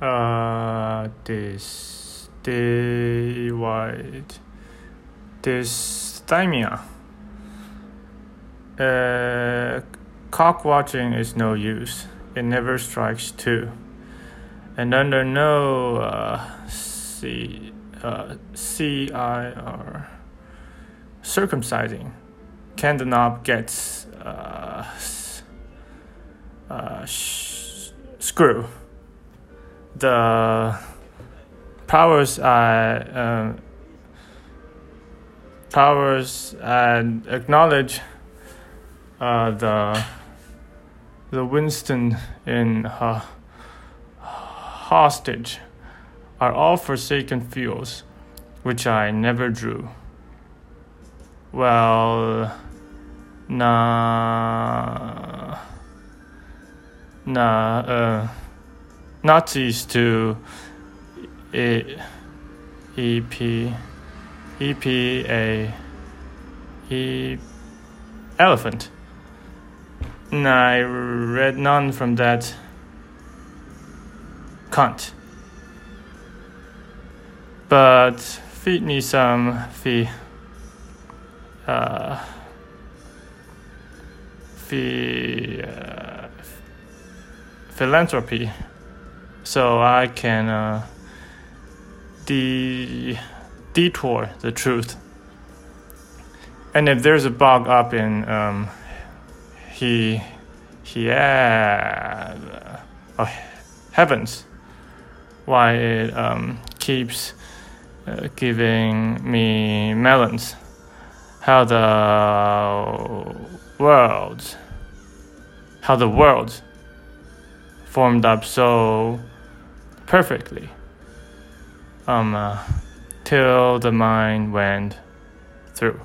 uh, this day white dysthymia. Uh, cock watching is no use. It never strikes two. And under no uh, C, uh, CIR circumcising, can the knob get uh, uh, sh- screw? The powers are. Uh, powers and acknowledge uh, the the Winston in uh, hostage are all forsaken fields, which I never drew. Well, nah, nah, uh, Nazis to e, EP. EPA E elephant. And I read none from that cunt. But feed me some fee uh fee uh, philanthropy so I can uh de detour the truth. And if there's a bug up in um, he he uh, oh, heavens, why it um, keeps uh, giving me melons, how the world, how the world formed up so perfectly. Um. Uh, till the mind went through.